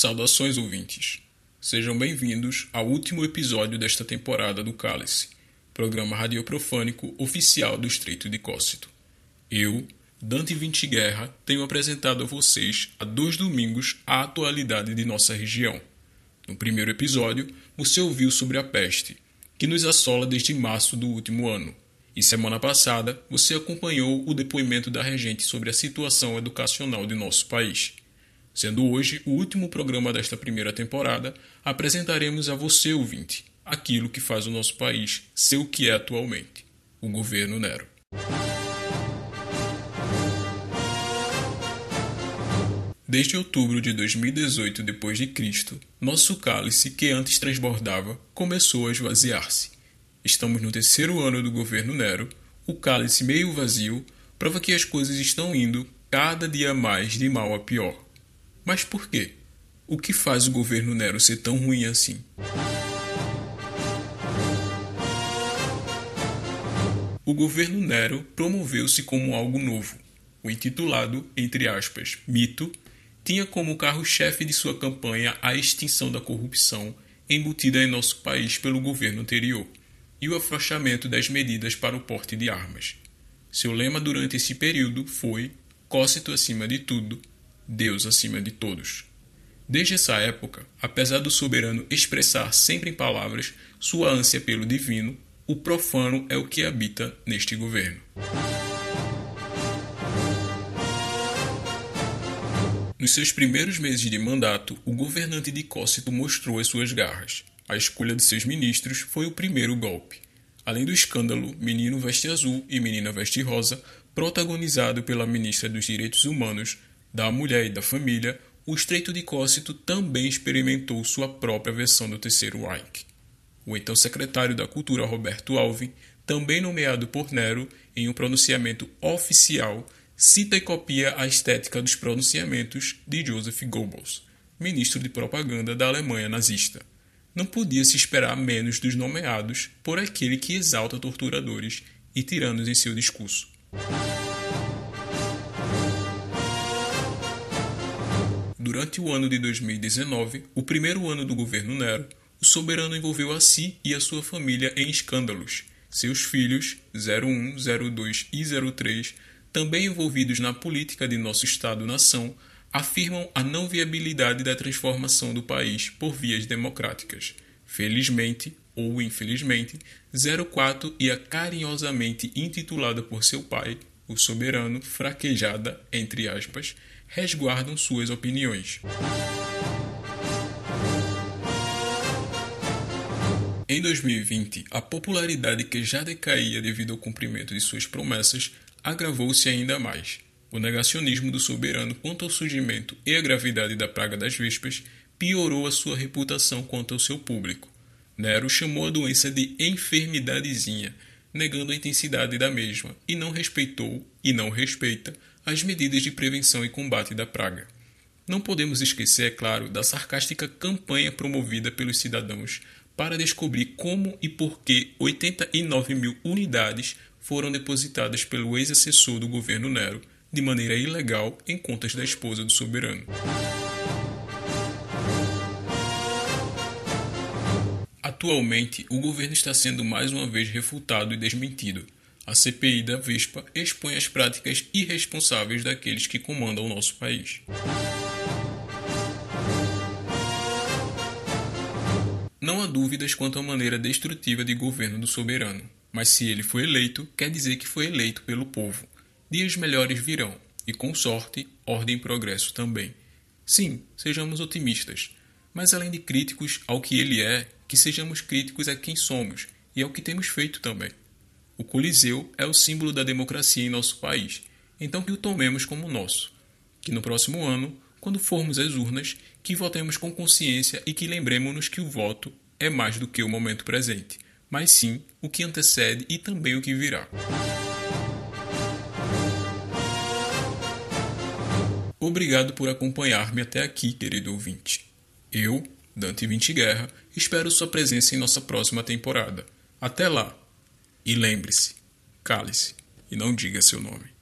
Saudações ouvintes. Sejam bem-vindos ao último episódio desta temporada do Cálice, programa radioprofânico oficial do Estreito de Cócito. Eu, Dante Vinci Guerra, tenho apresentado a vocês há dois domingos a atualidade de nossa região. No primeiro episódio, você ouviu sobre a peste, que nos assola desde março do último ano. E semana passada, você acompanhou o depoimento da regente sobre a situação educacional de nosso país. Sendo hoje o último programa desta primeira temporada, apresentaremos a você, ouvinte, aquilo que faz o nosso país ser o que é atualmente: o governo Nero. Desde outubro de 2018 d.C., nosso cálice, que antes transbordava, começou a esvaziar-se. Estamos no terceiro ano do governo Nero, o cálice meio vazio prova que as coisas estão indo cada dia mais de mal a pior. Mas por quê? O que faz o governo Nero ser tão ruim assim? O governo Nero promoveu-se como algo novo. O intitulado, entre aspas, mito, tinha como carro-chefe de sua campanha a extinção da corrupção embutida em nosso país pelo governo anterior e o afrouxamento das medidas para o porte de armas. Seu lema durante esse período foi: Cócito acima de tudo, Deus acima de todos. Desde essa época, apesar do soberano expressar sempre em palavras sua ânsia pelo divino, o profano é o que habita neste governo. Nos seus primeiros meses de mandato, o governante de Cócito mostrou as suas garras. A escolha de seus ministros foi o primeiro golpe. Além do escândalo Menino Veste Azul e Menina Veste Rosa, protagonizado pela ministra dos Direitos Humanos, da mulher e da família, o Estreito de Cócito também experimentou sua própria versão do Terceiro Reich. O então secretário da Cultura Roberto Alvin, também nomeado por Nero em um pronunciamento oficial, cita e copia a estética dos pronunciamentos de Joseph Goebbels, ministro de propaganda da Alemanha nazista. Não podia se esperar menos dos nomeados por aquele que exalta torturadores e tiranos em seu discurso. Durante o ano de 2019, o primeiro ano do governo Nero, o soberano envolveu a si e a sua família em escândalos. Seus filhos, 01, 02 e 03, também envolvidos na política de nosso Estado-nação, afirmam a não viabilidade da transformação do país por vias democráticas. Felizmente ou infelizmente, 04 e a carinhosamente intitulada por seu pai, o soberano, fraquejada, entre aspas, resguardam suas opiniões. Em 2020, a popularidade que já decaía devido ao cumprimento de suas promessas agravou-se ainda mais. O negacionismo do soberano quanto ao surgimento e a gravidade da praga das vespas piorou a sua reputação quanto ao seu público. Nero chamou a doença de enfermidadezinha, negando a intensidade da mesma, e não respeitou, e não respeita, as medidas de prevenção e combate da praga. Não podemos esquecer, é claro, da sarcástica campanha promovida pelos cidadãos para descobrir como e por que 89 mil unidades foram depositadas pelo ex-assessor do governo Nero de maneira ilegal em contas da esposa do soberano. Atualmente, o governo está sendo mais uma vez refutado e desmentido a CPI da Vespa expõe as práticas irresponsáveis daqueles que comandam o nosso país. Não há dúvidas quanto à maneira destrutiva de governo do soberano, mas se ele foi eleito, quer dizer que foi eleito pelo povo. Dias melhores virão, e com sorte, ordem e progresso também. Sim, sejamos otimistas, mas além de críticos ao que ele é, que sejamos críticos a quem somos e ao que temos feito também. O Coliseu é o símbolo da democracia em nosso país, então que o tomemos como nosso. Que no próximo ano, quando formos às urnas, que votemos com consciência e que lembremos-nos que o voto é mais do que o momento presente, mas sim o que antecede e também o que virá. Obrigado por acompanhar-me até aqui, querido ouvinte. Eu, Dante Vinte Guerra, espero sua presença em nossa próxima temporada. Até lá! E lembre-se, cale-se e não diga seu nome.